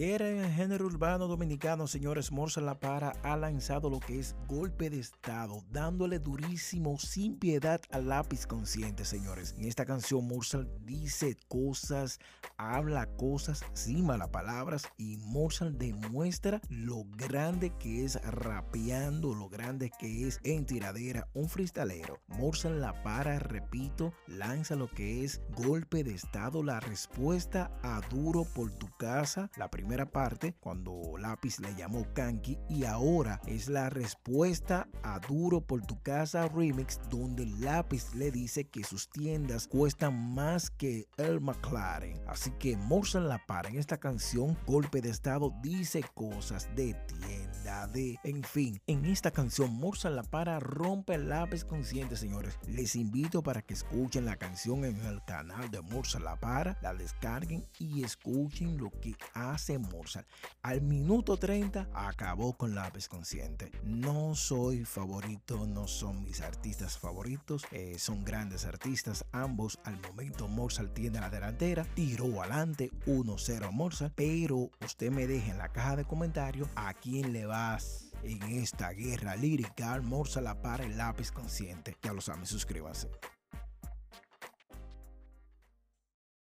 Ayer en el género urbano dominicano, señores, Morsa La Para ha lanzado lo que es golpe de estado, dándole durísimo, sin piedad al lápiz consciente, señores. En esta canción, Morsal dice cosas, habla cosas sin malas palabras y Morsal demuestra lo grande que es rapeando, lo grande que es en tiradera, un freestalero. Morsal La Para, repito, lanza lo que es golpe de estado, la respuesta a duro por tu casa, la primera parte, cuando Lápiz le llamó Kanki, y ahora es la respuesta a Duro por tu casa remix, donde Lápiz le dice que sus tiendas cuestan más que el McLaren. Así que Morsan La Para en esta canción, Golpe de Estado, dice cosas de tienda, en fin. En esta canción, Morsan La Para rompe el lápiz consciente, señores. Les invito para que escuchen la canción en el canal de Morsan La Para, la descarguen y escuchen lo que hace Morsal. Al minuto 30 acabó con lápiz consciente. No soy favorito, no son mis artistas favoritos. Eh, son grandes artistas. Ambos al momento Morsal tiene la delantera. Tiró adelante 1-0 a Morsal. Pero usted me deja en la caja de comentarios a quién le en esta guerra lírica. Morsal la para el lápiz consciente. Ya lo saben, suscríbanse.